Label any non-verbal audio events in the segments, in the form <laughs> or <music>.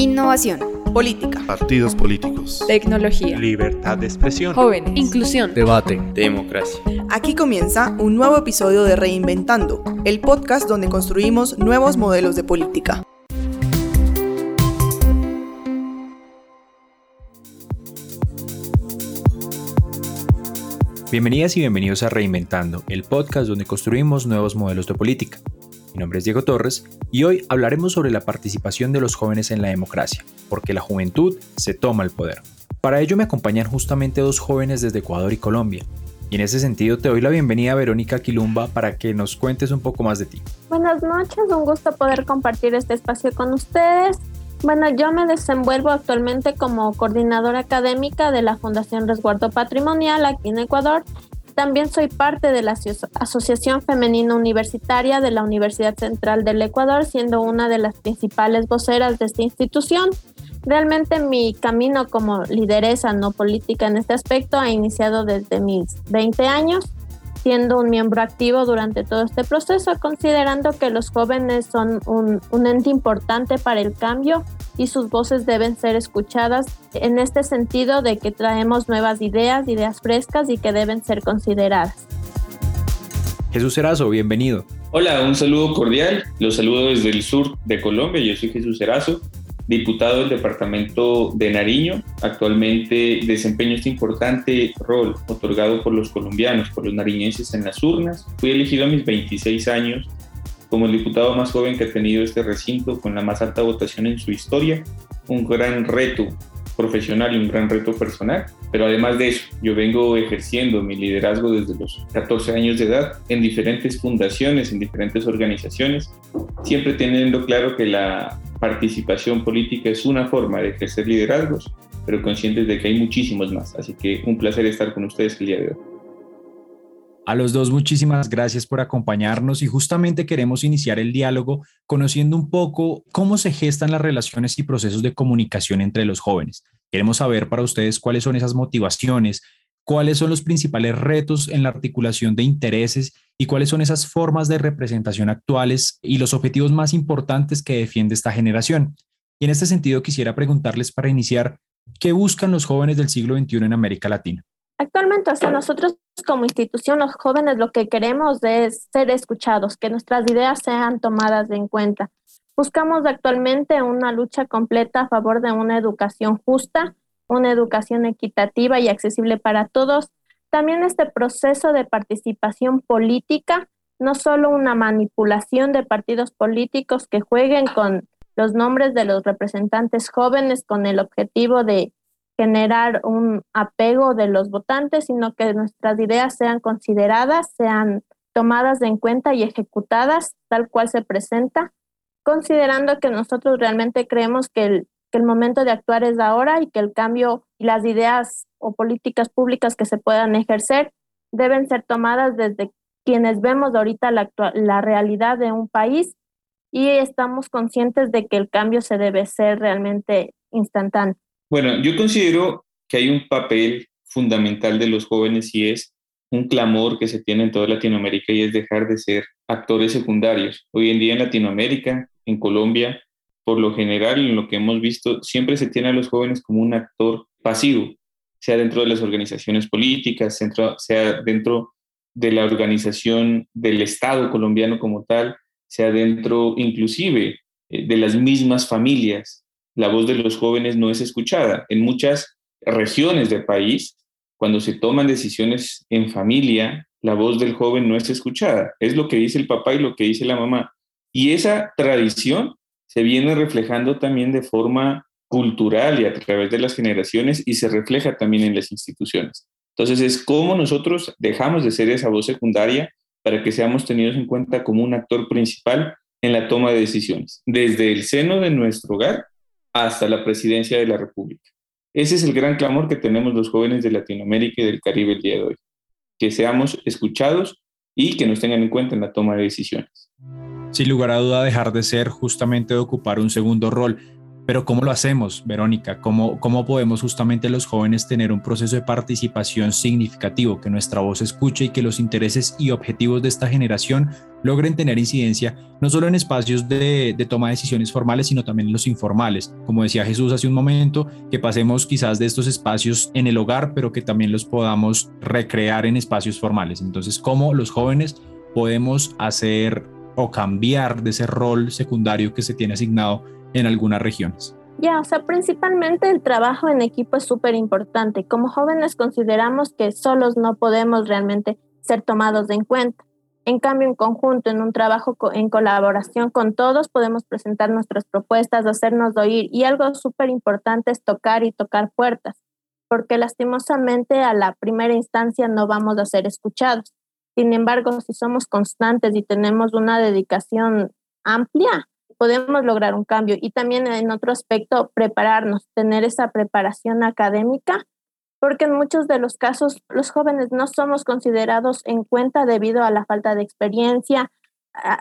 Innovación. Política. Partidos políticos. Tecnología. Libertad de expresión. Jóvenes. Inclusión. Debate. Democracia. Aquí comienza un nuevo episodio de Reinventando, el podcast donde construimos nuevos modelos de política. Bienvenidas y bienvenidos a Reinventando, el podcast donde construimos nuevos modelos de política. Mi nombre es Diego Torres y hoy hablaremos sobre la participación de los jóvenes en la democracia, porque la juventud se toma el poder. Para ello me acompañan justamente dos jóvenes desde Ecuador y Colombia. Y en ese sentido te doy la bienvenida a Verónica Quilumba para que nos cuentes un poco más de ti. Buenas noches, un gusto poder compartir este espacio con ustedes. Bueno, yo me desenvuelvo actualmente como coordinadora académica de la Fundación Resguardo Patrimonial aquí en Ecuador. También soy parte de la Asociación Femenina Universitaria de la Universidad Central del Ecuador, siendo una de las principales voceras de esta institución. Realmente mi camino como lideresa no política en este aspecto ha iniciado desde mis 20 años siendo un miembro activo durante todo este proceso, considerando que los jóvenes son un, un, ente importante para el cambio y sus voces deben ser escuchadas en este sentido de que traemos nuevas ideas, ideas frescas y que deben ser consideradas. Jesús Erazo, bienvenido. Hola, un saludo cordial. Los saludo desde el sur de Colombia. Yo soy Jesús Erazo diputado del departamento de Nariño. Actualmente desempeño este importante rol otorgado por los colombianos, por los nariñenses en las urnas. Fui elegido a mis 26 años como el diputado más joven que ha tenido este recinto con la más alta votación en su historia. Un gran reto profesional y un gran reto personal. Pero además de eso, yo vengo ejerciendo mi liderazgo desde los 14 años de edad en diferentes fundaciones, en diferentes organizaciones, siempre teniendo claro que la participación política es una forma de ejercer liderazgos, pero conscientes de que hay muchísimos más. Así que un placer estar con ustedes el día de hoy. A los dos, muchísimas gracias por acompañarnos y justamente queremos iniciar el diálogo conociendo un poco cómo se gestan las relaciones y procesos de comunicación entre los jóvenes. Queremos saber para ustedes cuáles son esas motivaciones, cuáles son los principales retos en la articulación de intereses y cuáles son esas formas de representación actuales y los objetivos más importantes que defiende esta generación. Y en este sentido quisiera preguntarles para iniciar, ¿qué buscan los jóvenes del siglo XXI en América Latina? Actualmente, hasta nosotros como institución, los jóvenes, lo que queremos es ser escuchados, que nuestras ideas sean tomadas en cuenta. Buscamos actualmente una lucha completa a favor de una educación justa, una educación equitativa y accesible para todos. También este proceso de participación política, no solo una manipulación de partidos políticos que jueguen con los nombres de los representantes jóvenes con el objetivo de generar un apego de los votantes, sino que nuestras ideas sean consideradas, sean tomadas en cuenta y ejecutadas tal cual se presenta, considerando que nosotros realmente creemos que el, que el momento de actuar es ahora y que el cambio y las ideas o políticas públicas que se puedan ejercer deben ser tomadas desde quienes vemos ahorita la, la realidad de un país y estamos conscientes de que el cambio se debe ser realmente instantáneo. Bueno, yo considero que hay un papel fundamental de los jóvenes y es un clamor que se tiene en toda Latinoamérica y es dejar de ser actores secundarios. Hoy en día en Latinoamérica, en Colombia, por lo general, en lo que hemos visto, siempre se tiene a los jóvenes como un actor pasivo, sea dentro de las organizaciones políticas, sea dentro de la organización del Estado colombiano como tal, sea dentro inclusive eh, de las mismas familias. La voz de los jóvenes no es escuchada. En muchas regiones del país, cuando se toman decisiones en familia, la voz del joven no es escuchada. Es lo que dice el papá y lo que dice la mamá. Y esa tradición se viene reflejando también de forma cultural y a través de las generaciones y se refleja también en las instituciones. Entonces es cómo nosotros dejamos de ser esa voz secundaria para que seamos tenidos en cuenta como un actor principal en la toma de decisiones, desde el seno de nuestro hogar hasta la presidencia de la República. Ese es el gran clamor que tenemos los jóvenes de Latinoamérica y del Caribe el día de hoy, que seamos escuchados y que nos tengan en cuenta en la toma de decisiones sin lugar a duda dejar de ser justamente de ocupar un segundo rol. Pero ¿cómo lo hacemos, Verónica? ¿Cómo, ¿Cómo podemos justamente los jóvenes tener un proceso de participación significativo, que nuestra voz escuche y que los intereses y objetivos de esta generación logren tener incidencia no solo en espacios de, de, toma de decisiones formales, sino también en los informales. Como decía Jesús hace un momento, que pasemos quizás de estos espacios en el hogar, pero que también los podamos recrear en espacios formales. Entonces, ¿cómo los jóvenes podemos hacer o cambiar de ese rol secundario que se tiene asignado en algunas regiones. Ya, o sea, principalmente el trabajo en equipo es súper importante. Como jóvenes consideramos que solos no podemos realmente ser tomados en cuenta. En cambio, en conjunto, en un trabajo en colaboración con todos, podemos presentar nuestras propuestas, hacernos oír. Y algo súper importante es tocar y tocar puertas, porque lastimosamente a la primera instancia no vamos a ser escuchados. Sin embargo, si somos constantes y tenemos una dedicación amplia, podemos lograr un cambio. Y también en otro aspecto, prepararnos, tener esa preparación académica, porque en muchos de los casos los jóvenes no somos considerados en cuenta debido a la falta de experiencia,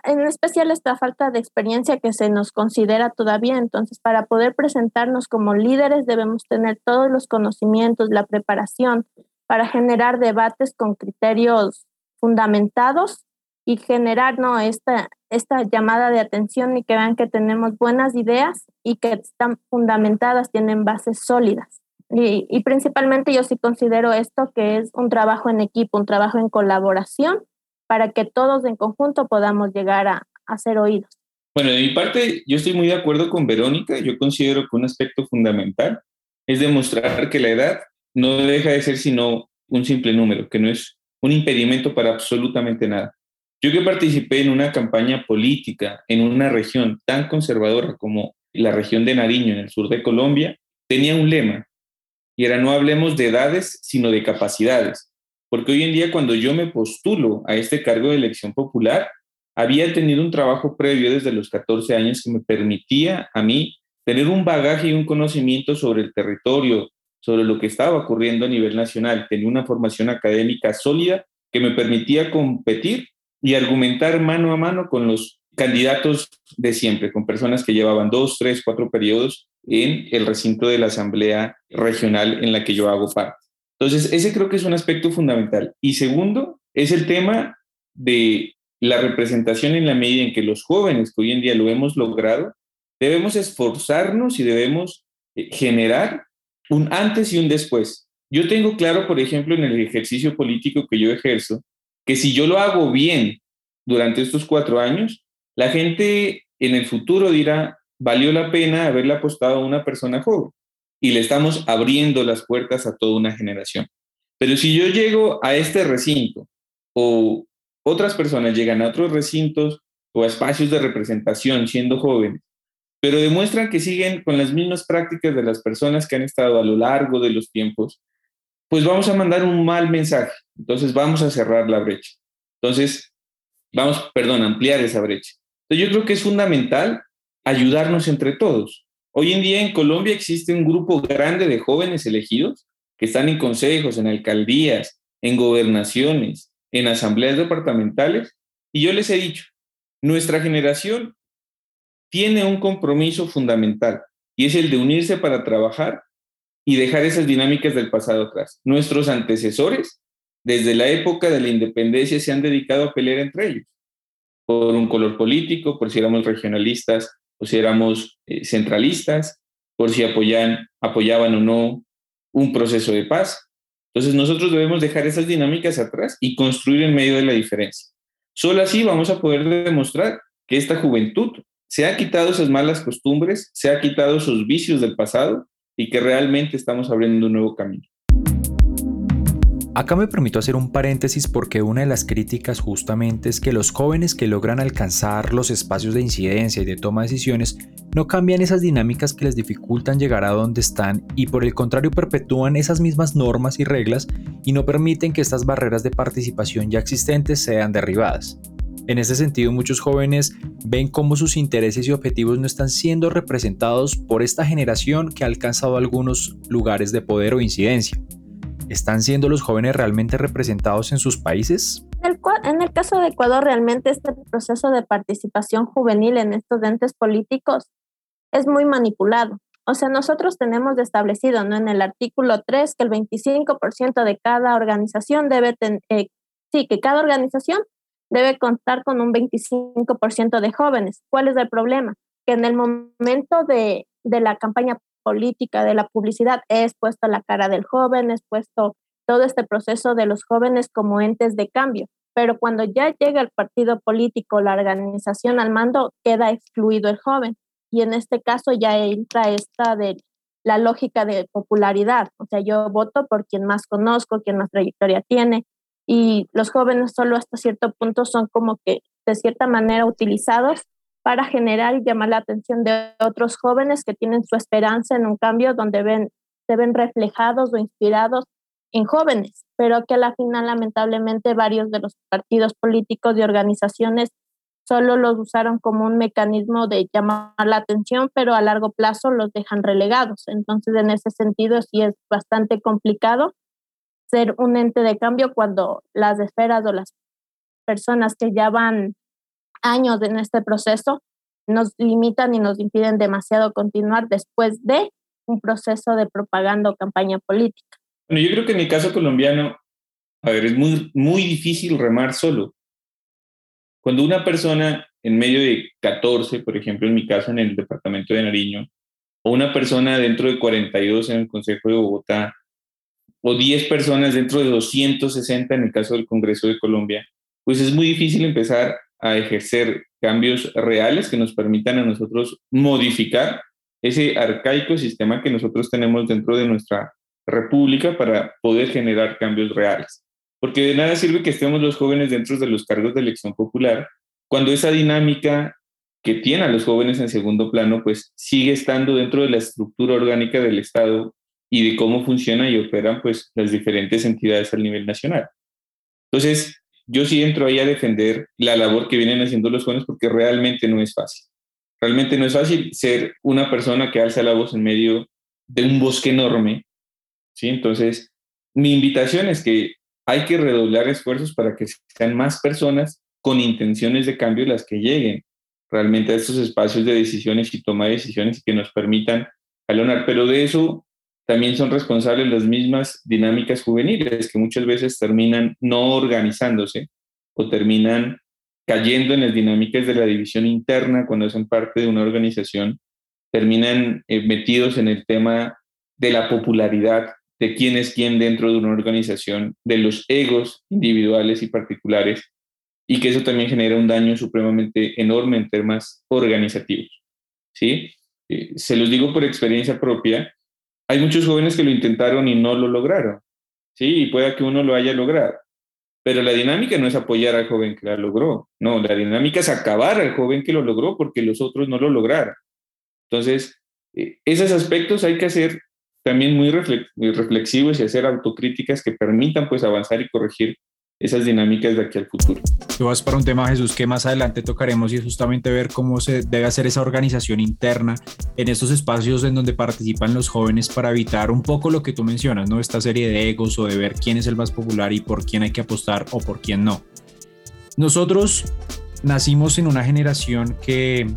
en especial esta falta de experiencia que se nos considera todavía. Entonces, para poder presentarnos como líderes debemos tener todos los conocimientos, la preparación para generar debates con criterios fundamentados y generar ¿no? esta, esta llamada de atención y que vean que tenemos buenas ideas y que están fundamentadas, tienen bases sólidas. Y, y, principalmente yo sí considero esto que es un trabajo en equipo, un trabajo en colaboración para que todos en conjunto podamos llegar a, a ser oídos. Bueno, de mi parte, yo estoy muy de acuerdo con Verónica. Yo considero que un aspecto fundamental es demostrar que la edad no deja de ser sino un simple número, que no es un impedimento para absolutamente nada. Yo que participé en una campaña política en una región tan conservadora como la región de Nariño, en el sur de Colombia, tenía un lema, y era no hablemos de edades, sino de capacidades. Porque hoy en día cuando yo me postulo a este cargo de elección popular, había tenido un trabajo previo desde los 14 años que me permitía a mí tener un bagaje y un conocimiento sobre el territorio, sobre lo que estaba ocurriendo a nivel nacional. Tenía una formación académica sólida que me permitía competir y argumentar mano a mano con los candidatos de siempre, con personas que llevaban dos, tres, cuatro periodos en el recinto de la Asamblea Regional en la que yo hago parte. Entonces, ese creo que es un aspecto fundamental. Y segundo, es el tema de la representación en la medida en que los jóvenes, que hoy en día lo hemos logrado, debemos esforzarnos y debemos eh, generar un antes y un después. Yo tengo claro, por ejemplo, en el ejercicio político que yo ejerzo, que si yo lo hago bien durante estos cuatro años, la gente en el futuro dirá, valió la pena haberle apostado a una persona joven y le estamos abriendo las puertas a toda una generación. Pero si yo llego a este recinto o otras personas llegan a otros recintos o a espacios de representación siendo jóvenes pero demuestran que siguen con las mismas prácticas de las personas que han estado a lo largo de los tiempos, pues vamos a mandar un mal mensaje. Entonces vamos a cerrar la brecha. Entonces, vamos, perdón, ampliar esa brecha. Entonces, yo creo que es fundamental ayudarnos entre todos. Hoy en día en Colombia existe un grupo grande de jóvenes elegidos que están en consejos, en alcaldías, en gobernaciones, en asambleas departamentales, y yo les he dicho, nuestra generación tiene un compromiso fundamental y es el de unirse para trabajar y dejar esas dinámicas del pasado atrás. Nuestros antecesores, desde la época de la independencia, se han dedicado a pelear entre ellos por un color político, por si éramos regionalistas o si éramos eh, centralistas, por si apoyan, apoyaban o no un proceso de paz. Entonces nosotros debemos dejar esas dinámicas atrás y construir en medio de la diferencia. Solo así vamos a poder demostrar que esta juventud se ha quitado esas malas costumbres, se ha quitado esos vicios del pasado y que realmente estamos abriendo un nuevo camino. Acá me permito hacer un paréntesis porque una de las críticas justamente es que los jóvenes que logran alcanzar los espacios de incidencia y de toma de decisiones no cambian esas dinámicas que les dificultan llegar a donde están y por el contrario perpetúan esas mismas normas y reglas y no permiten que estas barreras de participación ya existentes sean derribadas. En ese sentido, muchos jóvenes ven cómo sus intereses y objetivos no están siendo representados por esta generación que ha alcanzado algunos lugares de poder o incidencia. ¿Están siendo los jóvenes realmente representados en sus países? En el caso de Ecuador, realmente este proceso de participación juvenil en estos entes políticos es muy manipulado. O sea, nosotros tenemos establecido ¿no? en el artículo 3 que el 25% de cada organización debe tener, eh, sí, que cada organización debe contar con un 25% de jóvenes. ¿Cuál es el problema? Que en el momento de, de la campaña política, de la publicidad, es puesto la cara del joven, es puesto todo este proceso de los jóvenes como entes de cambio. Pero cuando ya llega el partido político, la organización al mando, queda excluido el joven y en este caso ya entra esta de la lógica de popularidad, o sea, yo voto por quien más conozco, quien más trayectoria tiene, y los jóvenes solo hasta cierto punto son como que de cierta manera utilizados para generar y llamar la atención de otros jóvenes que tienen su esperanza en un cambio donde ven, se ven reflejados o inspirados en jóvenes, pero que a la final lamentablemente varios de los partidos políticos y organizaciones solo los usaron como un mecanismo de llamar la atención, pero a largo plazo los dejan relegados. Entonces, en ese sentido, sí es bastante complicado ser un ente de cambio cuando las esferas o las personas que ya van años en este proceso nos limitan y nos impiden demasiado continuar después de un proceso de propaganda o campaña política. Bueno, yo creo que en el caso colombiano, a ver, es muy, muy difícil remar solo. Cuando una persona en medio de 14, por ejemplo, en mi caso en el departamento de Nariño, o una persona dentro de 42 en el Consejo de Bogotá, o 10 personas dentro de 260 en el caso del Congreso de Colombia, pues es muy difícil empezar a ejercer cambios reales que nos permitan a nosotros modificar ese arcaico sistema que nosotros tenemos dentro de nuestra república para poder generar cambios reales. Porque de nada sirve que estemos los jóvenes dentro de los cargos de elección popular cuando esa dinámica que tiene a los jóvenes en segundo plano, pues sigue estando dentro de la estructura orgánica del Estado y de cómo funciona y operan pues las diferentes entidades al nivel nacional. Entonces, yo sí entro ahí a defender la labor que vienen haciendo los jóvenes porque realmente no es fácil. Realmente no es fácil ser una persona que alza la voz en medio de un bosque enorme. ¿sí? Entonces, mi invitación es que hay que redoblar esfuerzos para que sean más personas con intenciones de cambio las que lleguen realmente a estos espacios de decisiones y toma de decisiones que nos permitan jalonar. Pero de eso también son responsables las mismas dinámicas juveniles que muchas veces terminan no organizándose o terminan cayendo en las dinámicas de la división interna cuando son parte de una organización, terminan eh, metidos en el tema de la popularidad de quién es quién dentro de una organización, de los egos individuales y particulares, y que eso también genera un daño supremamente enorme en temas organizativos. ¿sí? Eh, se los digo por experiencia propia, hay muchos jóvenes que lo intentaron y no lo lograron, ¿sí? y pueda que uno lo haya logrado. Pero la dinámica no es apoyar al joven que la logró, no, la dinámica es acabar al joven que lo logró porque los otros no lo lograron. Entonces, eh, esos aspectos hay que hacer también muy, reflexivos y hacer autocríticas que permitan pues avanzar y corregir esas dinámicas de aquí al futuro. Tú vas para un tema, Jesús, que más adelante tocaremos y es justamente ver cómo se debe hacer esa organización interna en estos espacios en donde participan los jóvenes para evitar un poco lo que tú mencionas, ¿no? Esta serie de egos o de ver quién es el más popular y por quién hay que apostar o por quién no. Nosotros nacimos en una generación que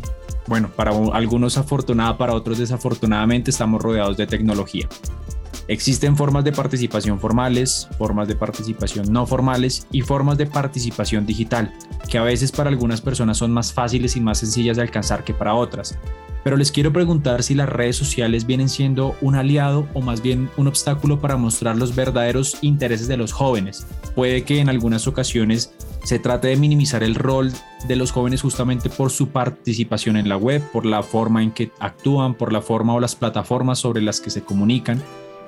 bueno, para algunos afortunada, para otros desafortunadamente estamos rodeados de tecnología. Existen formas de participación formales, formas de participación no formales y formas de participación digital, que a veces para algunas personas son más fáciles y más sencillas de alcanzar que para otras. Pero les quiero preguntar si las redes sociales vienen siendo un aliado o más bien un obstáculo para mostrar los verdaderos intereses de los jóvenes. Puede que en algunas ocasiones se trate de minimizar el rol de los jóvenes justamente por su participación en la web, por la forma en que actúan, por la forma o las plataformas sobre las que se comunican.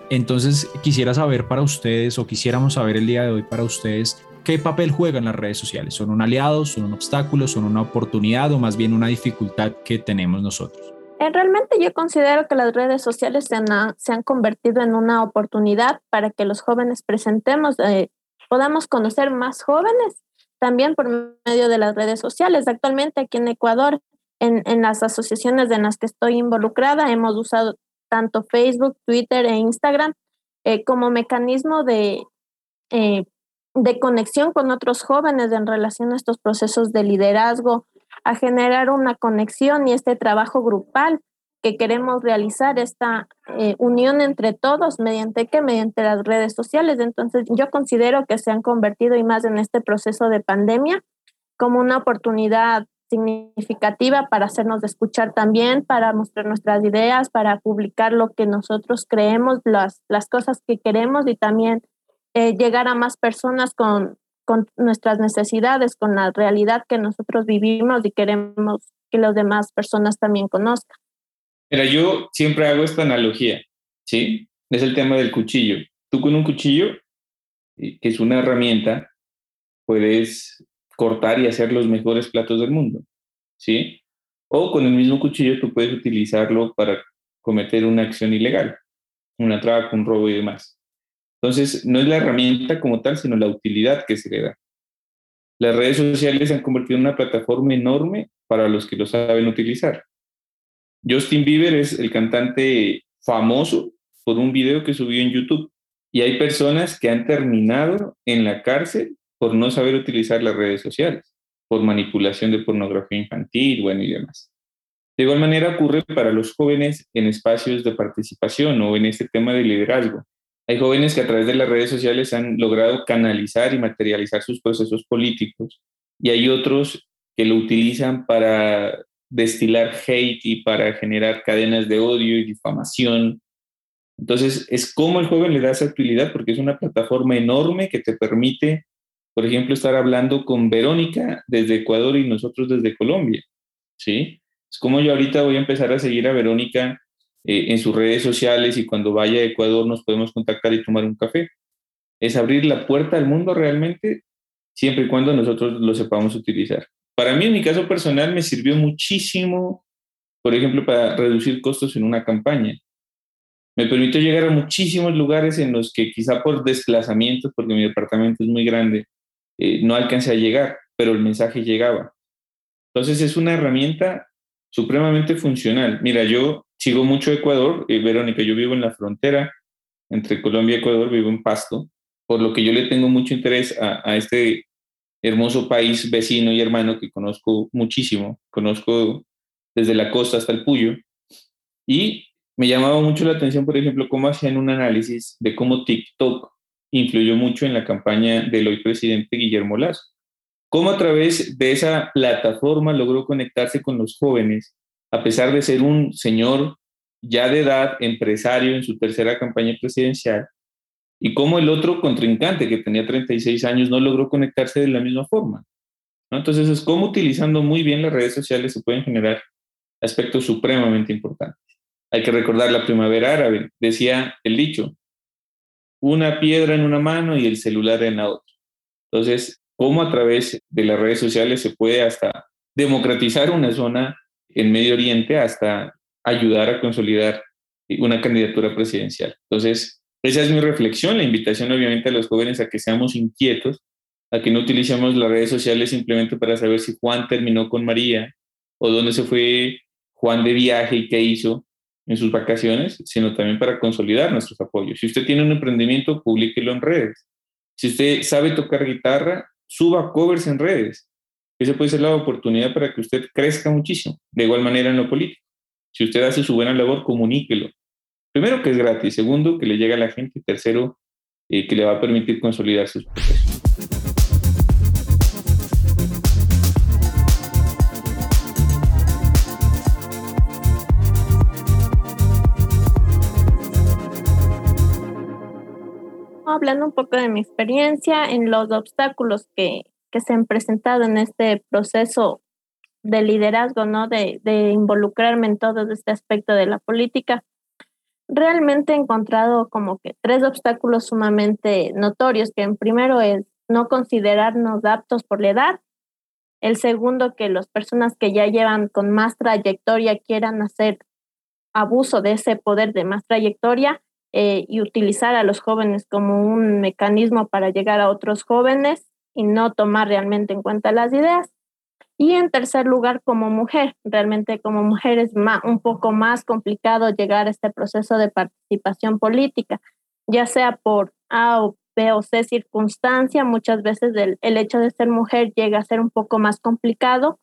Entonces quisiera saber para ustedes o quisiéramos saber el día de hoy para ustedes qué papel juegan las redes sociales. ¿Son un aliado, son un obstáculo, son una oportunidad o más bien una dificultad que tenemos nosotros? Eh, realmente yo considero que las redes sociales se han, se han convertido en una oportunidad para que los jóvenes presentemos, eh, podamos conocer más jóvenes también por medio de las redes sociales. Actualmente aquí en Ecuador, en, en las asociaciones en las que estoy involucrada, hemos usado tanto Facebook, Twitter e Instagram eh, como mecanismo de, eh, de conexión con otros jóvenes en relación a estos procesos de liderazgo, a generar una conexión y este trabajo grupal que queremos realizar esta eh, unión entre todos, mediante qué, mediante las redes sociales. Entonces, yo considero que se han convertido y más en este proceso de pandemia como una oportunidad significativa para hacernos escuchar también, para mostrar nuestras ideas, para publicar lo que nosotros creemos, las, las cosas que queremos y también eh, llegar a más personas con, con nuestras necesidades, con la realidad que nosotros vivimos y queremos que las demás personas también conozcan. Mira, yo siempre hago esta analogía, ¿sí? Es el tema del cuchillo. Tú con un cuchillo, que es una herramienta, puedes cortar y hacer los mejores platos del mundo, ¿sí? O con el mismo cuchillo tú puedes utilizarlo para cometer una acción ilegal, un atraco, un robo y demás. Entonces, no es la herramienta como tal, sino la utilidad que se le da. Las redes sociales se han convertido en una plataforma enorme para los que lo saben utilizar. Justin Bieber es el cantante famoso por un video que subió en YouTube y hay personas que han terminado en la cárcel por no saber utilizar las redes sociales, por manipulación de pornografía infantil, bueno, y demás. De igual manera ocurre para los jóvenes en espacios de participación o en este tema de liderazgo. Hay jóvenes que a través de las redes sociales han logrado canalizar y materializar sus procesos políticos y hay otros que lo utilizan para destilar hate y para generar cadenas de odio y difamación. Entonces, es como el joven le da esa utilidad porque es una plataforma enorme que te permite por ejemplo, estar hablando con Verónica desde Ecuador y nosotros desde Colombia, ¿sí? Es como yo ahorita voy a empezar a seguir a Verónica eh, en sus redes sociales y cuando vaya a Ecuador nos podemos contactar y tomar un café. Es abrir la puerta al mundo realmente, siempre y cuando nosotros lo sepamos utilizar. Para mí, en mi caso personal, me sirvió muchísimo, por ejemplo, para reducir costos en una campaña. Me permitió llegar a muchísimos lugares en los que quizá por desplazamientos, porque mi departamento es muy grande, eh, no alcancé a llegar, pero el mensaje llegaba. Entonces es una herramienta supremamente funcional. Mira, yo sigo mucho Ecuador, eh, Verónica, yo vivo en la frontera entre Colombia y Ecuador, vivo en Pasto, por lo que yo le tengo mucho interés a, a este hermoso país vecino y hermano que conozco muchísimo, conozco desde la costa hasta el Puyo, y me llamaba mucho la atención, por ejemplo, cómo hacían un análisis de cómo TikTok influyó mucho en la campaña del hoy presidente Guillermo Lazo. Cómo a través de esa plataforma logró conectarse con los jóvenes, a pesar de ser un señor ya de edad, empresario en su tercera campaña presidencial, y cómo el otro contrincante, que tenía 36 años, no logró conectarse de la misma forma. Entonces, es cómo utilizando muy bien las redes sociales se pueden generar aspectos supremamente importantes. Hay que recordar la primavera árabe, decía el dicho, una piedra en una mano y el celular en la otra. Entonces, ¿cómo a través de las redes sociales se puede hasta democratizar una zona en Medio Oriente hasta ayudar a consolidar una candidatura presidencial? Entonces, esa es mi reflexión, la invitación obviamente a los jóvenes a que seamos inquietos, a que no utilicemos las redes sociales simplemente para saber si Juan terminó con María o dónde se fue Juan de viaje y qué hizo, en sus vacaciones, sino también para consolidar nuestros apoyos. Si usted tiene un emprendimiento, publíquelo en redes. Si usted sabe tocar guitarra, suba covers en redes. Esa puede ser la oportunidad para que usted crezca muchísimo. De igual manera en lo político. Si usted hace su buena labor, comuníquelo. Primero, que es gratis. Segundo, que le llega a la gente. Tercero, eh, que le va a permitir consolidar sus procesos. Hablando un poco de mi experiencia en los obstáculos que, que se han presentado en este proceso de liderazgo, ¿no? De, de, involucrarme en todo este aspecto de la política. Realmente he encontrado como que tres obstáculos sumamente notorios, que en primero es no considerarnos aptos por la edad, el segundo que las personas que ya llevan con más trayectoria quieran hacer abuso de ese poder de más trayectoria eh, y utilizar a los jóvenes como un mecanismo para llegar a otros jóvenes y no tomar realmente en cuenta las ideas. Y en tercer lugar, como mujer, realmente como mujer es un poco más complicado llegar a este proceso de participación política, ya sea por A o B o C circunstancia, muchas veces el, el hecho de ser mujer llega a ser un poco más complicado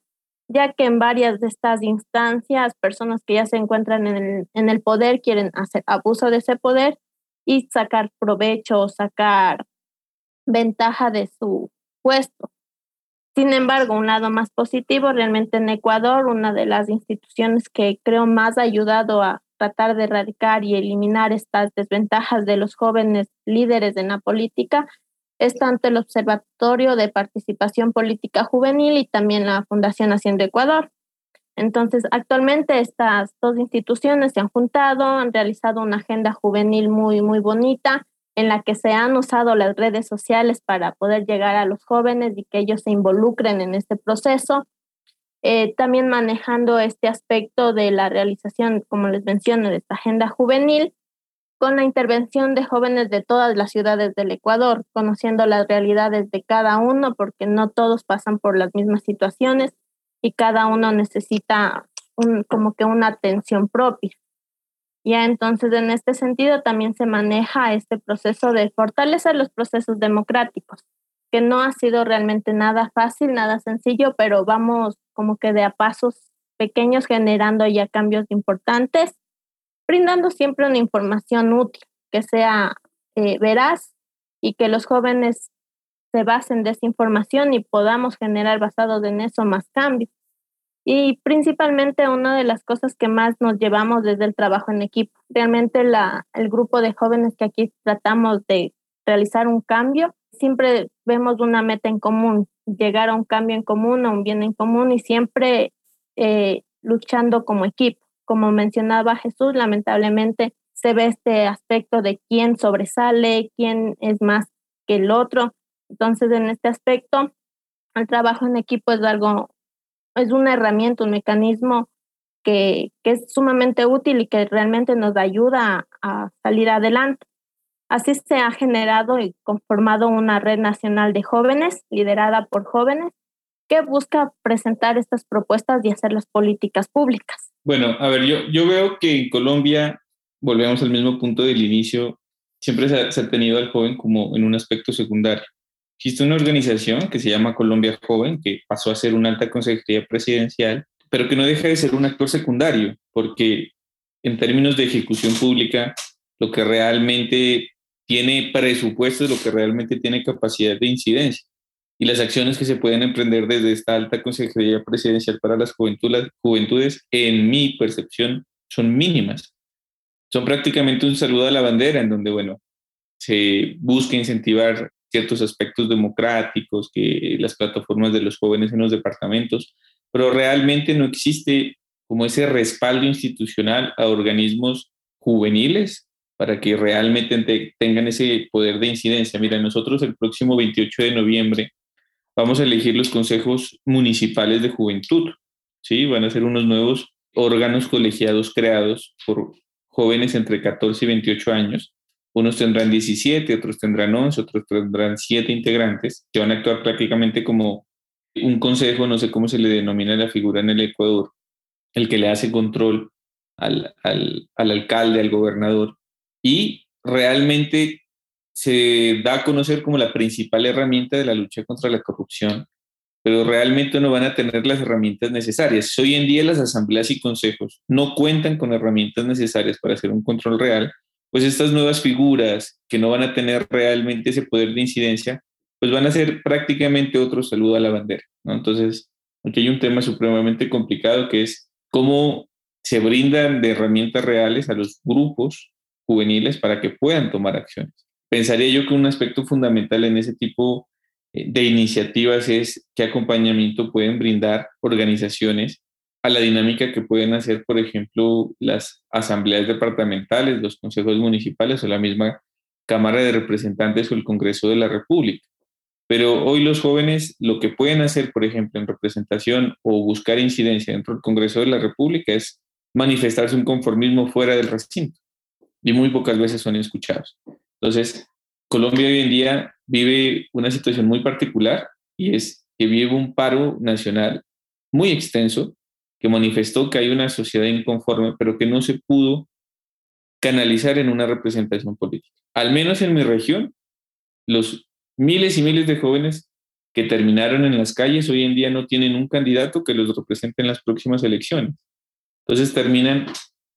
ya que en varias de estas instancias, personas que ya se encuentran en el, en el poder quieren hacer abuso de ese poder y sacar provecho o sacar ventaja de su puesto. Sin embargo, un lado más positivo, realmente en Ecuador, una de las instituciones que creo más ha ayudado a tratar de erradicar y eliminar estas desventajas de los jóvenes líderes en la política es tanto el Observatorio de Participación Política Juvenil y también la Fundación Haciendo Ecuador. Entonces, actualmente estas dos instituciones se han juntado, han realizado una agenda juvenil muy, muy bonita en la que se han usado las redes sociales para poder llegar a los jóvenes y que ellos se involucren en este proceso. Eh, también manejando este aspecto de la realización, como les menciono, de esta agenda juvenil, con la intervención de jóvenes de todas las ciudades del Ecuador, conociendo las realidades de cada uno, porque no todos pasan por las mismas situaciones y cada uno necesita como que una atención propia. Ya entonces, en este sentido, también se maneja este proceso de fortalecer los procesos democráticos, que no ha sido realmente nada fácil, nada sencillo, pero vamos como que de a pasos pequeños generando ya cambios importantes, brindando siempre una información útil, que sea eh, veraz y que los jóvenes se basen de esa información y podamos generar basados en eso más cambios. Y principalmente una de las cosas que más nos llevamos desde el trabajo en equipo. Realmente la, el grupo de jóvenes que aquí tratamos de realizar un cambio, siempre vemos una meta en común, llegar a un cambio en común, a un bien en común y siempre eh, luchando como equipo. Como mencionaba Jesús, lamentablemente se ve este aspecto de quién sobresale, quién es más que el otro. Entonces, en este aspecto, el trabajo en equipo es algo es una herramienta, un mecanismo que, que, es sumamente útil y que realmente nos ayuda a, salir adelante. Así se ha generado y conformado una red nacional de jóvenes, liderada por jóvenes, que busca presentar estas propuestas y hacer las políticas públicas. Bueno, a ver, yo, yo veo que en Colombia, volvemos al mismo punto del inicio, siempre se ha, se ha tenido al joven como en un aspecto secundario. Existe una organización que se llama Colombia Joven, que pasó a ser una alta consejería presidencial, pero que no deja de ser un actor secundario, porque en términos de ejecución pública, lo que realmente tiene presupuesto es lo que realmente tiene capacidad de incidencia. Y las acciones que se pueden emprender desde esta alta consejería presidencial para las juventudes, en mi percepción, son mínimas. Son prácticamente un saludo a la bandera, en donde, bueno, se busca incentivar ciertos aspectos democráticos, que las plataformas de los jóvenes en los departamentos, pero realmente no existe como ese respaldo institucional a organismos juveniles para que realmente tengan ese poder de incidencia. Mira, nosotros el próximo 28 de noviembre vamos a elegir los consejos municipales de juventud, ¿sí? Van a ser unos nuevos órganos colegiados creados por jóvenes entre 14 y 28 años unos tendrán 17, otros tendrán 11, otros tendrán 7 integrantes que van a actuar prácticamente como un consejo, no sé cómo se le denomina la figura en el Ecuador, el que le hace control al, al, al alcalde, al gobernador, y realmente se da a conocer como la principal herramienta de la lucha contra la corrupción, pero realmente no van a tener las herramientas necesarias. Hoy en día las asambleas y consejos no cuentan con herramientas necesarias para hacer un control real pues estas nuevas figuras que no van a tener realmente ese poder de incidencia, pues van a ser prácticamente otro saludo a la bandera. Entonces, aquí hay un tema supremamente complicado que es cómo se brindan de herramientas reales a los grupos juveniles para que puedan tomar acciones. Pensaría yo que un aspecto fundamental en ese tipo eh, de iniciativas es qué acompañamiento pueden brindar organizaciones a la dinámica que pueden hacer, por ejemplo, las asambleas departamentales, los consejos municipales o la misma Cámara de Representantes o el Congreso de la República. Pero hoy los jóvenes lo que pueden hacer, por ejemplo, en representación o buscar incidencia dentro del Congreso de la República es manifestarse un conformismo fuera del recinto y muy pocas veces son escuchados. Entonces, Colombia hoy en día vive una situación muy particular y es que vive un paro nacional muy extenso que manifestó que hay una sociedad inconforme, pero que no se pudo canalizar en una representación política. Al menos en mi región, los miles y miles de jóvenes que terminaron en las calles hoy en día no tienen un candidato que los represente en las próximas elecciones. Entonces terminan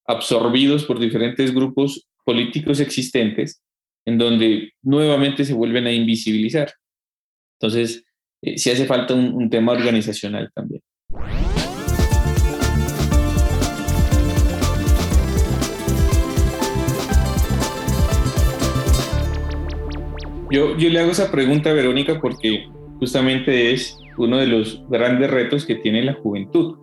absorbidos por diferentes grupos políticos existentes en donde nuevamente se vuelven a invisibilizar. Entonces, eh, sí hace falta un tema organizacional también. Yo, yo le hago esa pregunta a Verónica porque justamente es uno de los grandes retos que tiene la juventud,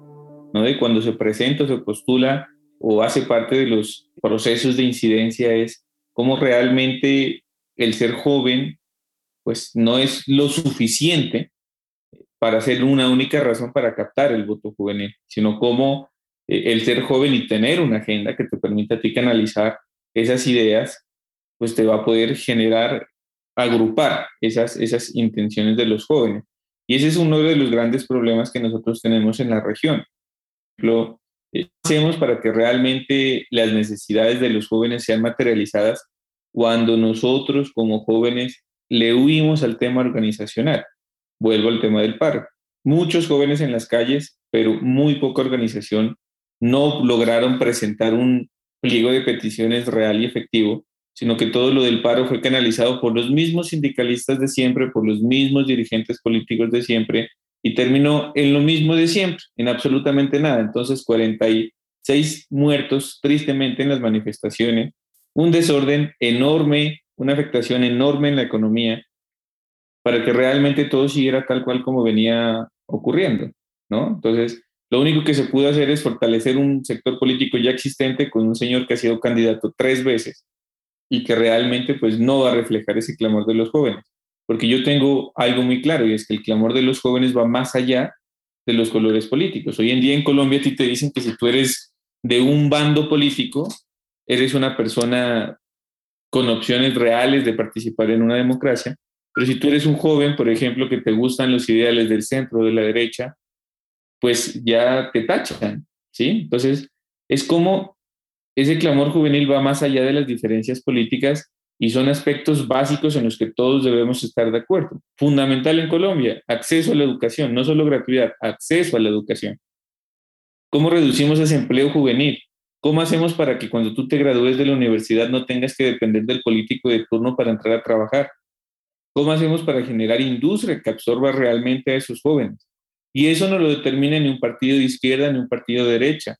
¿no? De cuando se presenta se postula o hace parte de los procesos de incidencia es cómo realmente el ser joven pues no es lo suficiente para ser una única razón para captar el voto juvenil, sino cómo eh, el ser joven y tener una agenda que te permita a ti canalizar esas ideas, pues te va a poder generar agrupar esas, esas intenciones de los jóvenes. Y ese es uno de los grandes problemas que nosotros tenemos en la región. Lo eh, hacemos para que realmente las necesidades de los jóvenes sean materializadas cuando nosotros como jóvenes le huimos al tema organizacional. Vuelvo al tema del paro. Muchos jóvenes en las calles, pero muy poca organización, no lograron presentar un pliego de peticiones real y efectivo sino que todo lo del paro fue canalizado por los mismos sindicalistas de siempre, por los mismos dirigentes políticos de siempre, y terminó en lo mismo de siempre, en absolutamente nada. Entonces, 46 muertos tristemente en las manifestaciones, un desorden enorme, una afectación enorme en la economía, para que realmente todo siguiera tal cual como venía ocurriendo, ¿no? Entonces, lo único que se pudo hacer es fortalecer un sector político ya existente con un señor que ha sido candidato tres veces y que realmente pues no va a reflejar ese clamor de los jóvenes. Porque yo tengo algo muy claro y es que el clamor de los jóvenes va más allá de los colores políticos. Hoy en día en Colombia a ti te dicen que si tú eres de un bando político, eres una persona con opciones reales de participar en una democracia, pero si tú eres un joven, por ejemplo, que te gustan los ideales del centro o de la derecha, pues ya te tachan, ¿sí? Entonces, es como ese clamor juvenil va más allá de las diferencias políticas y son aspectos básicos en los que todos debemos estar de acuerdo. Fundamental en Colombia, acceso a la educación, no solo gratuidad, acceso a la educación. ¿Cómo reducimos ese empleo juvenil? ¿Cómo hacemos para que cuando tú te gradúes de la universidad no tengas que depender del político de turno para entrar a trabajar? ¿Cómo hacemos para generar industria que absorba realmente a esos jóvenes? Y eso no lo determina ni un partido de izquierda ni un partido de derecha.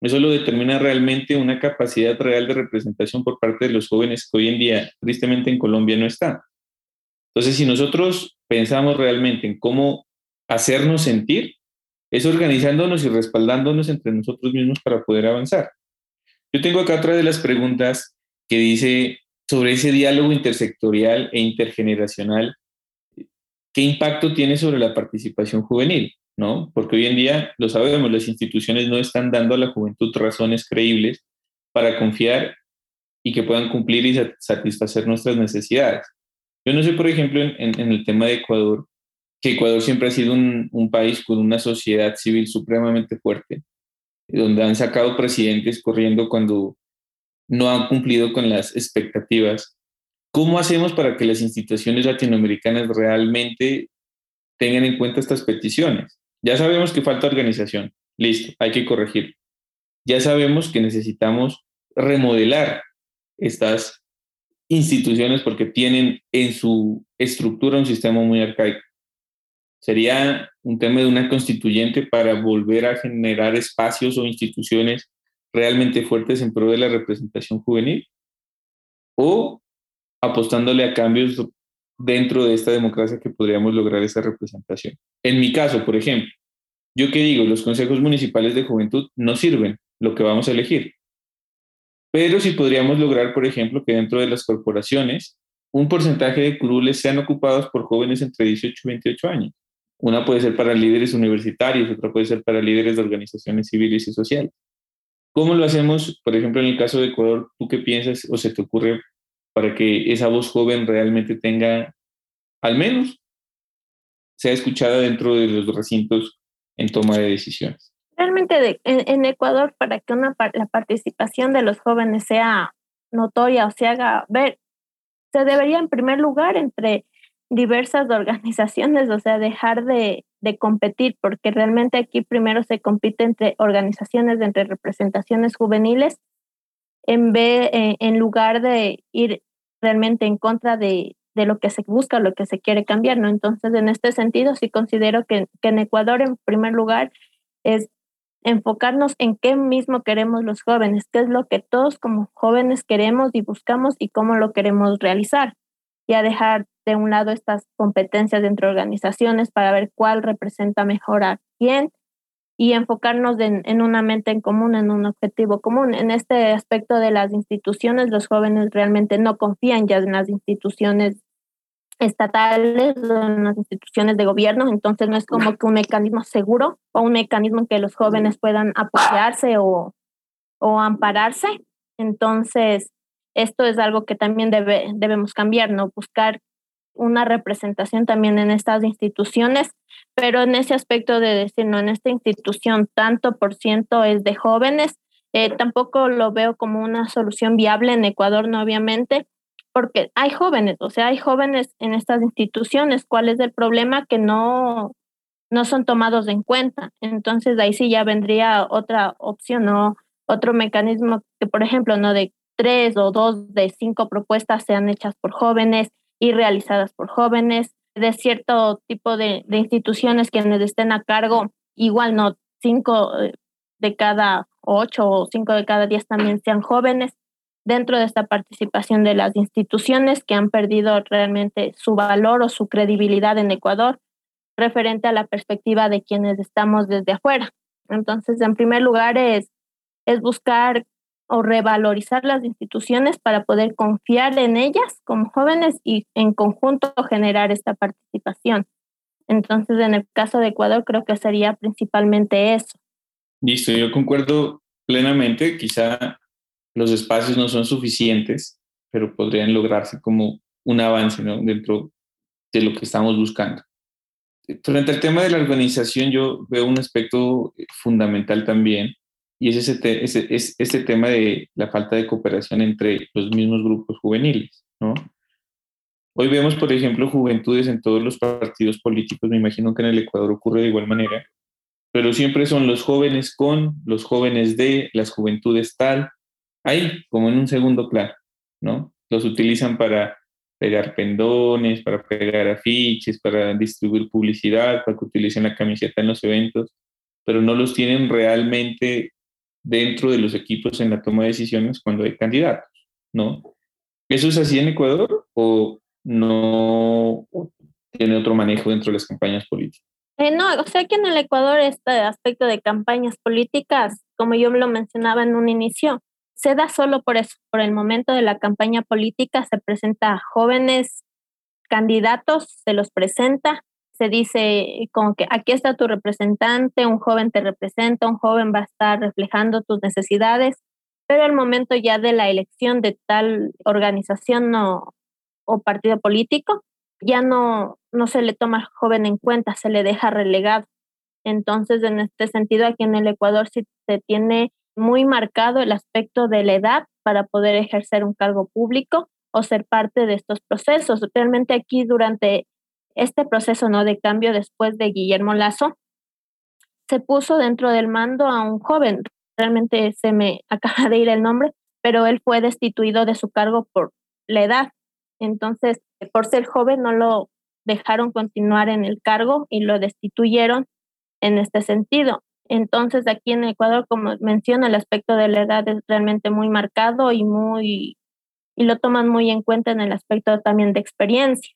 Eso lo determina realmente una capacidad real de representación por parte de los jóvenes que hoy en día, tristemente, en Colombia no está. Entonces, si nosotros pensamos realmente en cómo hacernos sentir, es organizándonos y respaldándonos entre nosotros mismos para poder avanzar. Yo tengo acá otra de las preguntas que dice sobre ese diálogo intersectorial e intergeneracional, ¿qué impacto tiene sobre la participación juvenil? ¿No? Porque hoy en día, lo sabemos, las instituciones no están dando a la juventud razones creíbles para confiar y que puedan cumplir y satisfacer nuestras necesidades. Yo no sé, por ejemplo, en, el tema de Ecuador, que Ecuador siempre ha sido un, un, país con una sociedad civil supremamente fuerte, donde han sacado presidentes corriendo cuando no han cumplido con las expectativas. ¿Cómo hacemos para que las instituciones latinoamericanas realmente tengan en cuenta estas peticiones? Ya sabemos que falta organización, listo, hay que corregir. Ya sabemos que necesitamos remodelar estas instituciones porque tienen en su estructura un sistema muy arcaico. Sería un tema de una constituyente para volver a generar espacios o instituciones realmente fuertes en pro de la representación juvenil o apostándole a cambios dentro de esta democracia que podríamos lograr esa representación. En mi caso, por ejemplo, yo qué digo, los consejos municipales de juventud no sirven lo que vamos a elegir. Pero si podríamos lograr, por ejemplo, que dentro de las corporaciones un porcentaje de curules sean ocupados por jóvenes entre 18 y 28 años. Una puede ser para líderes universitarios, otra puede ser para líderes de organizaciones civiles y sociales. ¿Cómo lo hacemos, por ejemplo, en el caso de Ecuador? ¿Tú qué piensas o se te ocurre para que esa voz joven realmente tenga, al menos, sea escuchada dentro de los recintos en toma de decisiones. Realmente en, Ecuador, para que una, la participación de los jóvenes sea notoria o se haga ver, se debería en primer lugar entre diversas <laughs> organizaciones, o sea, dejar de, de, competir, porque realmente aquí primero se compite entre organizaciones, entre representaciones juveniles, eh, en lugar de ir realmente en contra de, de, lo que se busca, lo que se quiere cambiar, ¿no? Entonces, en este sentido, sí considero que, que en Ecuador, en primer lugar, es enfocarnos en qué mismo queremos los jóvenes, qué es lo que todos como jóvenes queremos y buscamos y cómo lo queremos realizar y a dejar de un lado estas competencias entre organizaciones para ver cuál representa mejor a quién y enfocarnos en, una mente en común, en un objetivo común. En este aspecto de las instituciones, los jóvenes realmente no confían ya en las instituciones estatales o en las instituciones de gobierno, entonces no es como que un mecanismo seguro o un mecanismo en que los jóvenes puedan apoyarse o, o ampararse. Entonces, esto es algo que también debe, debemos cambiar, ¿no? Buscar una representación también en estas instituciones, pero en ese aspecto de decir, no, en esta institución tanto por ciento es de jóvenes, eh, tampoco lo veo como una solución viable en Ecuador, no obviamente, porque hay jóvenes, o sea, hay jóvenes en estas instituciones. ¿Cuál es el problema? Que no, no son tomados en cuenta. Entonces, ahí sí ya vendría otra opción, ¿no? Otro mecanismo que, por ejemplo, no de tres o dos de cinco propuestas sean hechas por jóvenes y realizadas por jóvenes, de cierto tipo de, de instituciones quienes estén a cargo, igual no, cinco eh, de cada ocho o cinco de cada diez también sean jóvenes dentro de esta participación de las instituciones que han perdido realmente su valor o su credibilidad en Ecuador referente a la perspectiva de quienes estamos desde afuera. Entonces, en primer lugar, es, es buscar o revalorizar las instituciones para poder confiar en ellas como jóvenes y en conjunto generar esta participación. Entonces, en el caso de Ecuador, creo que sería principalmente eso. Listo, yo concuerdo plenamente. Quizá los espacios no son suficientes, pero podrían lograrse como un avance dentro de lo que estamos buscando. Frente al tema de la organización, yo veo un aspecto fundamental también, y es ese, ese, es ese tema de la falta de cooperación entre los mismos grupos juveniles, ¿no? Hoy vemos, por ejemplo, juventudes en todos los partidos políticos, me imagino que en el Ecuador ocurre de igual manera, pero siempre son los jóvenes con, los jóvenes de, las juventudes tal, ahí, como en un segundo plano, ¿no? Los utilizan para pegar pendones, para pegar afiches, para distribuir publicidad, para que utilicen la camiseta en los eventos, pero no los tienen realmente dentro de los equipos en la toma de decisiones cuando hay candidatos, ¿no? ¿Eso es así en Ecuador o no tiene otro manejo dentro de las campañas políticas? Eh, no, o sea que en el Ecuador este aspecto de campañas políticas, como yo lo mencionaba en un inicio, se da solo por eso, por el momento de la campaña política se presenta a jóvenes candidatos, se los presenta, se dice como que aquí está tu representante, un joven te representa, un joven va a estar reflejando tus necesidades, pero el momento ya de la elección de tal organización o partido político, ya no, no se le toma al joven en cuenta, se le deja relegado. Entonces, en este sentido, aquí en el Ecuador sí se tiene muy marcado el aspecto de la edad para poder ejercer un cargo público o ser parte de estos procesos. Realmente aquí durante este proceso ¿no? de cambio después de Guillermo Lazo, se puso dentro del mando a un joven, realmente se me <laughs> acaba de ir el nombre, pero él fue destituido de su cargo por la edad. Entonces, por ser joven, no lo dejaron continuar en el cargo y lo destituyeron en este sentido. Entonces, aquí en Ecuador, como menciona, el aspecto de la edad es realmente muy marcado y muy y lo toman muy en cuenta en el aspecto también de experiencia.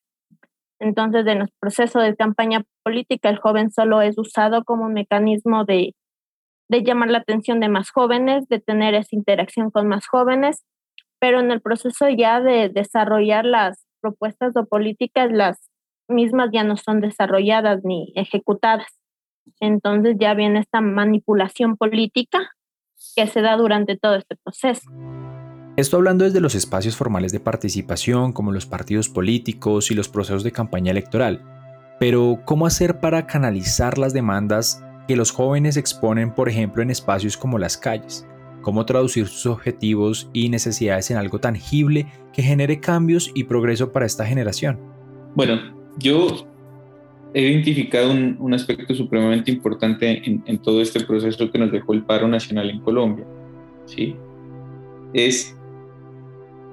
Entonces, en el proceso de campaña política, el joven solo es usado como un mecanismo de, de llamar la atención de más jóvenes, de tener esa interacción con más jóvenes, pero en el proceso ya de desarrollar las propuestas o políticas, las mismas ya no son desarrolladas ni ejecutadas. Entonces ya viene esta manipulación política que se da durante todo este proceso. Esto hablando desde los espacios formales de participación, como los partidos políticos y los procesos de campaña electoral. Pero, ¿cómo hacer para canalizar las demandas que los jóvenes exponen, por ejemplo, en espacios como las calles? ¿Cómo traducir sus objetivos y necesidades en algo tangible que genere cambios y progreso para esta generación? Bueno, yo he identificado un, aspecto supremamente importante en, en, todo este proceso que nos dejó el paro nacional en Colombia, ¿sí? Es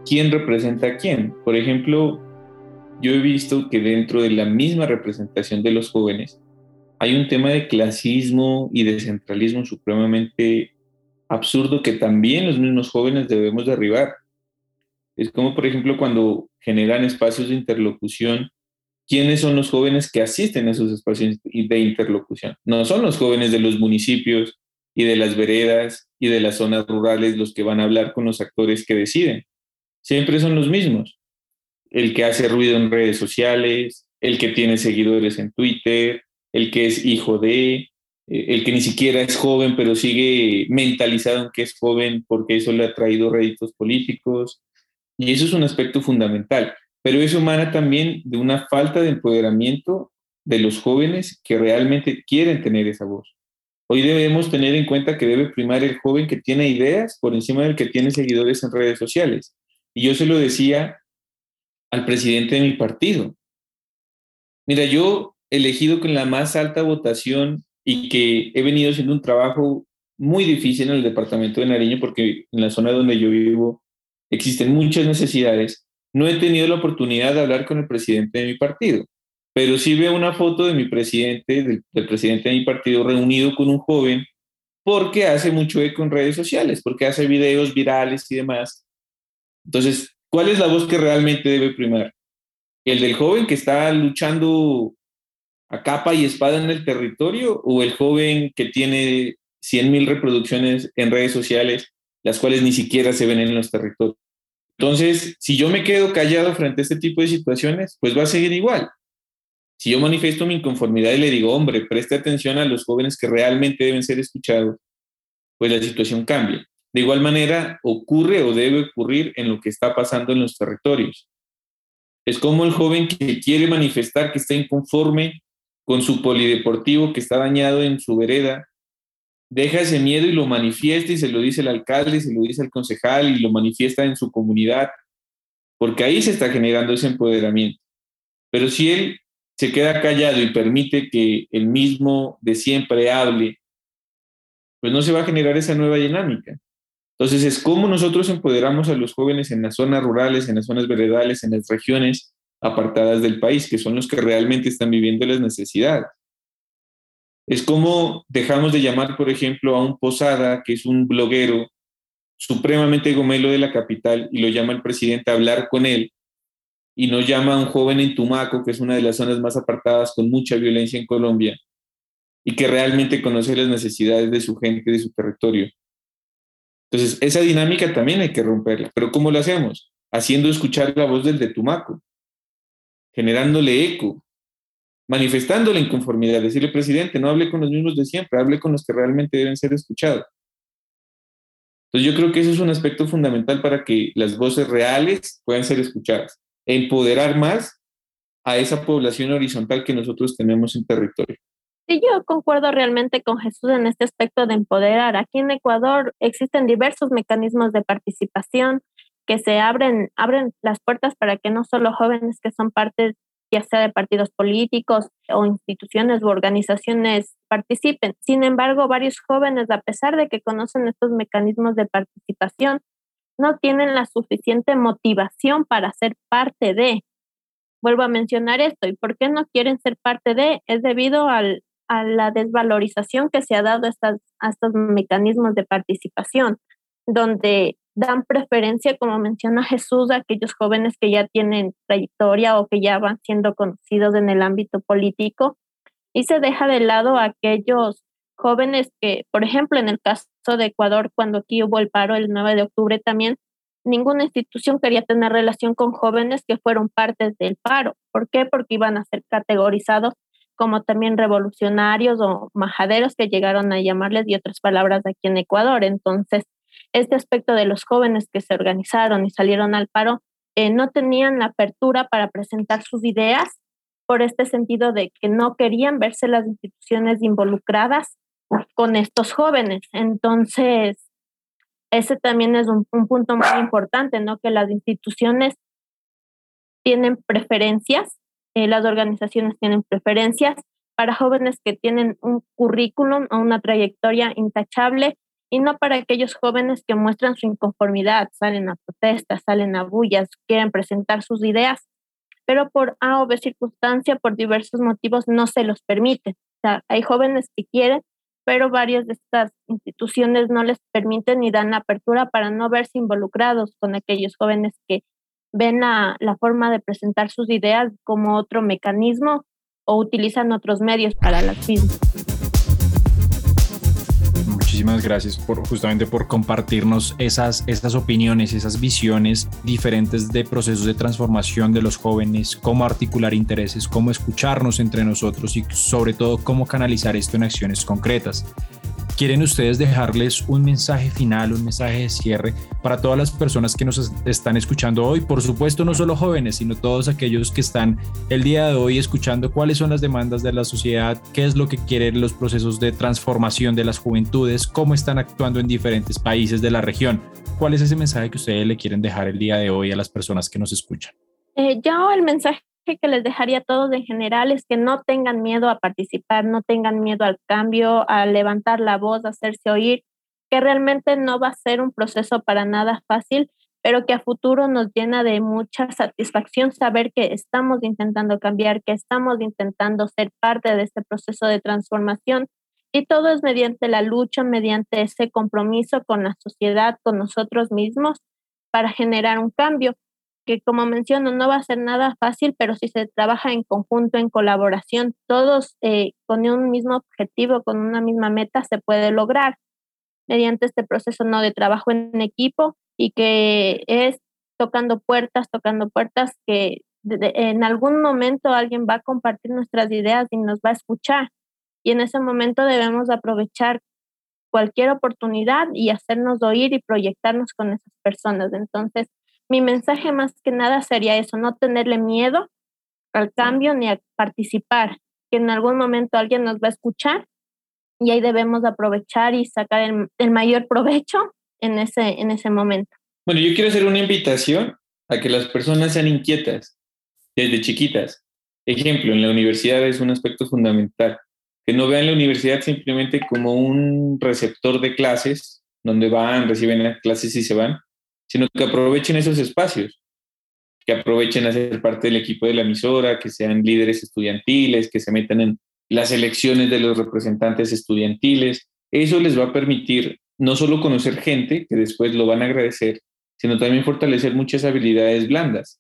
quién representa a quién. Por ejemplo, yo he visto que dentro de la misma representación de los jóvenes hay un tema de clasismo y de centralismo supremamente absurdo que también los mismos jóvenes debemos derribar. Es como, por ejemplo, cuando generan espacios de interlocución, ¿quiénes son los jóvenes que asisten a esos espacios de interlocución? No son los jóvenes de los municipios y de las veredas y de las zonas rurales los que van a hablar con los actores que deciden. Siempre son los mismos el que hace ruido en redes sociales, el que tiene seguidores en Twitter, el que es hijo de, eh, el que ni siquiera es joven, pero sigue mentalizado en que es joven porque eso le ha traído réditos políticos. Y eso es un aspecto fundamental. Pero eso humana también de una falta de empoderamiento de los jóvenes que realmente quieren tener esa voz. Hoy debemos tener en cuenta que debe primar el joven que tiene ideas por encima del que tiene seguidores en redes sociales. Y yo se lo decía al presidente de mi partido. Mira, yo elegido con la más alta votación y que he venido haciendo un trabajo muy difícil en el departamento de Nariño porque en la zona donde yo vivo existen muchas necesidades, no he tenido la oportunidad de hablar con el presidente de mi partido, pero sí veo una foto de mi presidente, del, del presidente de mi partido reunido con un joven porque hace mucho eco en redes sociales, porque hace videos virales y demás. Entonces, ¿Cuál es la voz que realmente debe primar? ¿El del joven que está luchando a capa y espada en el territorio o el joven que tiene 100.000 reproducciones en redes sociales, las cuales ni siquiera se ven en los territorios? Entonces, si yo me quedo callado frente a este tipo de situaciones, pues va a seguir igual. Si yo manifiesto mi inconformidad y le digo, hombre, preste atención a los jóvenes que realmente deben ser escuchados, pues la situación cambia. De igual manera, ocurre o debe ocurrir en lo que está pasando en los territorios. Es como el joven que quiere manifestar que está inconforme con su polideportivo que está dañado en su vereda, deja ese miedo y lo manifiesta y se lo dice el alcalde, se lo dice el concejal y lo manifiesta en su comunidad, porque ahí se está generando ese empoderamiento. Pero si él se queda callado y permite que el mismo de siempre hable, pues no se va a generar esa nueva dinámica. Entonces, es cómo nosotros empoderamos a los jóvenes en las zonas rurales, en las zonas veredales, en las regiones apartadas del país, que son los que realmente están viviendo las necesidades. Es como dejamos de llamar, por ejemplo, a un Posada, que es un bloguero supremamente gomelo de la capital, y lo llama el presidente a hablar con él, y no llama a un joven en Tumaco, que es una de las zonas más apartadas con mucha violencia en Colombia, y que realmente conoce las necesidades de su gente, de su territorio. Entonces, esa dinámica también hay que romperla. Pero ¿cómo lo hacemos? Haciendo escuchar la voz del de Tumaco, generándole eco, manifestando la inconformidad, decirle, presidente, no hable con los mismos de siempre, hable con los que realmente deben ser escuchados. Entonces, yo creo que eso es un aspecto fundamental para que las voces reales puedan ser escuchadas, empoderar más a esa población horizontal que nosotros tenemos en territorio. Sí, yo concuerdo realmente con Jesús en este aspecto de empoderar. Aquí en Ecuador existen diversos mecanismos de participación que se abren, abren las puertas para que no solo jóvenes que son parte ya sea de partidos políticos o instituciones u organizaciones participen. Sin embargo, varios jóvenes, a pesar de que conocen estos mecanismos de participación, no tienen la suficiente motivación para ser parte de. Vuelvo a mencionar esto, ¿y por qué no quieren ser parte de? Es debido al, a la desvalorización que se ha dado a, estas, estos mecanismos de participación, donde dan preferencia, como menciona Jesús, a aquellos jóvenes que ya tienen trayectoria o que ya van siendo conocidos en el ámbito político, y se deja de lado a aquellos jóvenes que, por ejemplo, en el caso de Ecuador, cuando aquí hubo el paro el 9 de octubre también, ninguna institución quería tener relación con jóvenes que fueron partes del paro. ¿Por qué? Porque iban a ser categorizados como también revolucionarios o majaderos que llegaron a llamarles y otras palabras aquí en Ecuador. Entonces, este aspecto de los jóvenes que se organizaron y salieron al paro eh, no tenían la apertura para presentar sus ideas por este sentido de que no querían verse las instituciones involucradas con estos jóvenes. Entonces, ese también es un, un punto muy importante, ¿no? Que las instituciones tienen preferencias eh, las organizaciones tienen preferencias para jóvenes que tienen un currículum o una trayectoria intachable y no para aquellos jóvenes que muestran su inconformidad, salen a protestas, salen a bullas, quieren presentar sus ideas, pero por A o B circunstancia, por diversos motivos, no se los permite. O sea, hay jóvenes que quieren, pero varias de estas instituciones no les permiten ni dan apertura para no verse involucrados con aquellos jóvenes que ven la, forma de presentar sus ideas como otro mecanismo o utilizan otros medios para las mismas muchísimas gracias por justamente por compartirnos esas, esas opiniones, esas visiones diferentes de procesos de transformación de los jóvenes, cómo articular intereses, cómo escucharnos entre nosotros y sobre todo cómo canalizar esto en acciones concretas. ¿Quieren ustedes dejarles un mensaje final, un mensaje de cierre para todas las personas que nos están escuchando hoy? Por supuesto, no solo jóvenes, sino todos aquellos que están el día de hoy escuchando cuáles son las demandas de la sociedad, qué es lo que quieren los procesos de transformación de las juventudes, cómo están actuando en diferentes países de la región. ¿Cuál es ese mensaje que ustedes le quieren dejar el día de hoy a las personas que nos escuchan? Eh, yo el mensaje que les dejaría a todos en general es que no tengan miedo a participar, no tengan miedo al cambio, a levantar la voz, a hacerse oír, que realmente no va a ser un proceso para nada fácil, pero que a futuro nos llena de mucha satisfacción saber que estamos intentando cambiar, que estamos intentando ser parte de este proceso de transformación. Y todo es mediante la lucha, mediante ese compromiso con la sociedad, con nosotros mismos para generar un cambio que como menciono no va a ser nada fácil, pero si se trabaja en conjunto, en colaboración, todos eh, con un mismo objetivo, con una misma meta, se puede lograr mediante este proceso no de trabajo en equipo y que es tocando puertas, tocando puertas que en algún momento alguien va a compartir nuestras ideas y nos va a escuchar. Y en ese momento debemos aprovechar cualquier oportunidad y hacernos oír y proyectarnos con esas personas. Entonces, mi mensaje más que nada sería eso, no tenerle miedo al cambio ni a participar, que en algún momento alguien nos va a escuchar y ahí debemos aprovechar y sacar el, mayor provecho en ese, en ese momento. Bueno, yo quiero hacer una invitación a que las personas sean inquietas desde chiquitas. Ejemplo, en la universidad es un aspecto fundamental. Que no vean la universidad simplemente como un receptor de clases, donde van, reciben las clases y se van, sino que aprovechen esos espacios, que aprovechen a ser parte del equipo de la emisora, que sean líderes estudiantiles, que se metan en las elecciones de los representantes estudiantiles. Eso les va a permitir no solo conocer gente, que después lo van a agradecer, sino también fortalecer muchas habilidades blandas.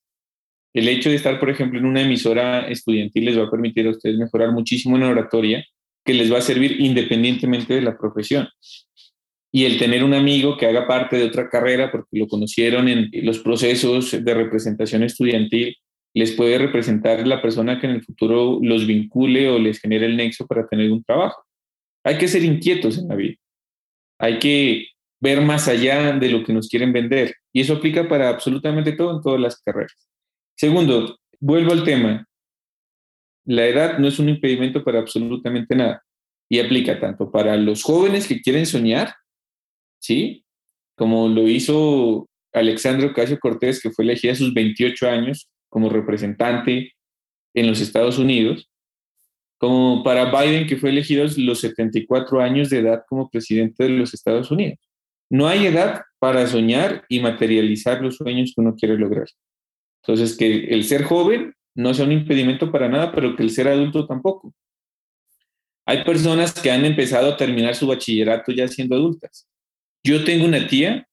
El hecho de estar, por ejemplo, en una emisora estudiantil les va a permitir a ustedes mejorar muchísimo en oratoria, que les va a servir independientemente de la profesión y el tener un amigo que haga parte de otra carrera porque lo conocieron en los procesos de representación estudiantil, les puede representar la persona que en el futuro los vincule o les genere el nexo para tener un trabajo. Hay que ser inquietos en la vida. Hay que ver más allá de lo que nos quieren vender. Y eso aplica para absolutamente todo en todas las carreras. Segundo, vuelvo al tema. La edad no es un impedimento para absolutamente nada. Y aplica tanto para los jóvenes que quieren soñar ¿sí? Como lo hizo Alexandre Ocasio Cortés, que fue elegida a sus 28 años como representante en los Estados Unidos, como para Biden, que fue elegido a los 74 años de edad como presidente de los Estados Unidos. No hay edad para soñar y materializar los sueños que uno quiere lograr. Entonces, que el ser joven no sea un impedimento para nada, pero que el ser adulto tampoco. Hay personas que han empezado a terminar su bachillerato ya siendo adultas. Yo tengo una tía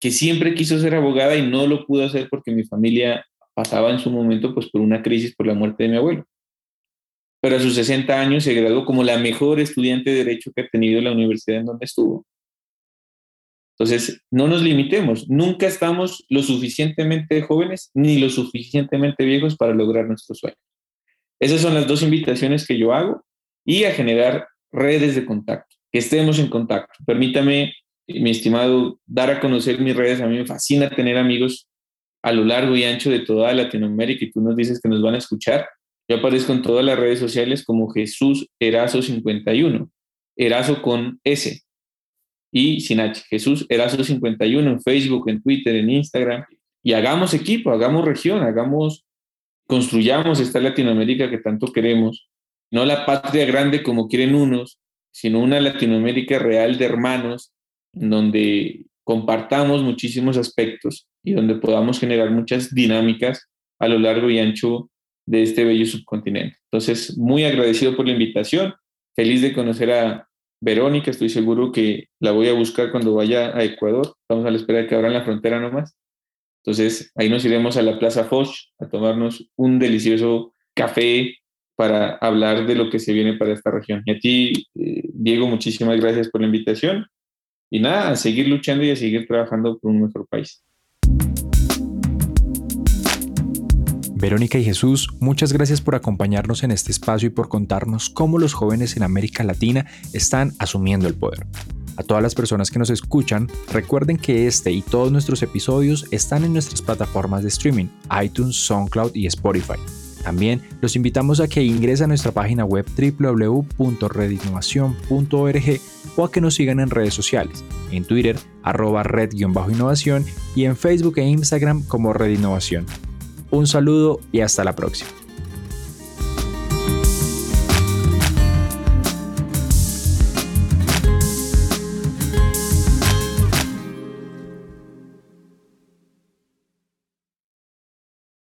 que siempre quiso ser abogada y no lo pudo hacer porque mi familia pasaba en su momento pues por una crisis por la muerte de mi abuelo. Pero a sus 60 años se graduó como la mejor estudiante de derecho que ha tenido la universidad en donde estuvo. Entonces, no nos limitemos, nunca estamos lo suficientemente jóvenes ni lo suficientemente viejos para lograr nuestros sueños. Esas son las dos invitaciones que yo hago y a generar redes de contacto, que estemos en contacto. Permítame mi estimado, dar a conocer mis redes. A mí me fascina tener amigos a lo largo y ancho de toda Latinoamérica y tú nos dices que nos van a escuchar. Yo aparezco en todas las redes sociales como Jesús Erazo 51, Erazo con S y sin H, Jesús Erazo 51 en Facebook, en Twitter, en Instagram. Y hagamos equipo, hagamos región, hagamos construyamos esta Latinoamérica que tanto queremos, no la patria grande como quieren unos, sino una Latinoamérica real de hermanos, donde compartamos muchísimos aspectos y donde podamos generar muchas dinámicas a lo largo y ancho de este bello subcontinente. Entonces, muy agradecido por la invitación, feliz de conocer a Verónica, estoy seguro que la voy a buscar cuando vaya a Ecuador, estamos a la espera de que abran la frontera nomás. Entonces, ahí nos iremos a la Plaza Foch a tomarnos un delicioso café para hablar de lo que se viene para esta región. Y a ti, eh, Diego, muchísimas gracias por la invitación. Y nada, a seguir luchando y a seguir trabajando por un mejor país. Verónica y Jesús, muchas gracias por acompañarnos en este espacio y por contarnos cómo los jóvenes en América Latina están asumiendo el poder. A todas las personas que nos escuchan, recuerden que este y todos nuestros episodios están en nuestras plataformas de streaming, iTunes, SoundCloud y Spotify. También los invitamos a que ingresen a nuestra página web www.redinnovación.org o a que nos sigan en redes sociales, en Twitter, arroba red-innovación y en Facebook e Instagram como Red Innovación. Un saludo y hasta la próxima.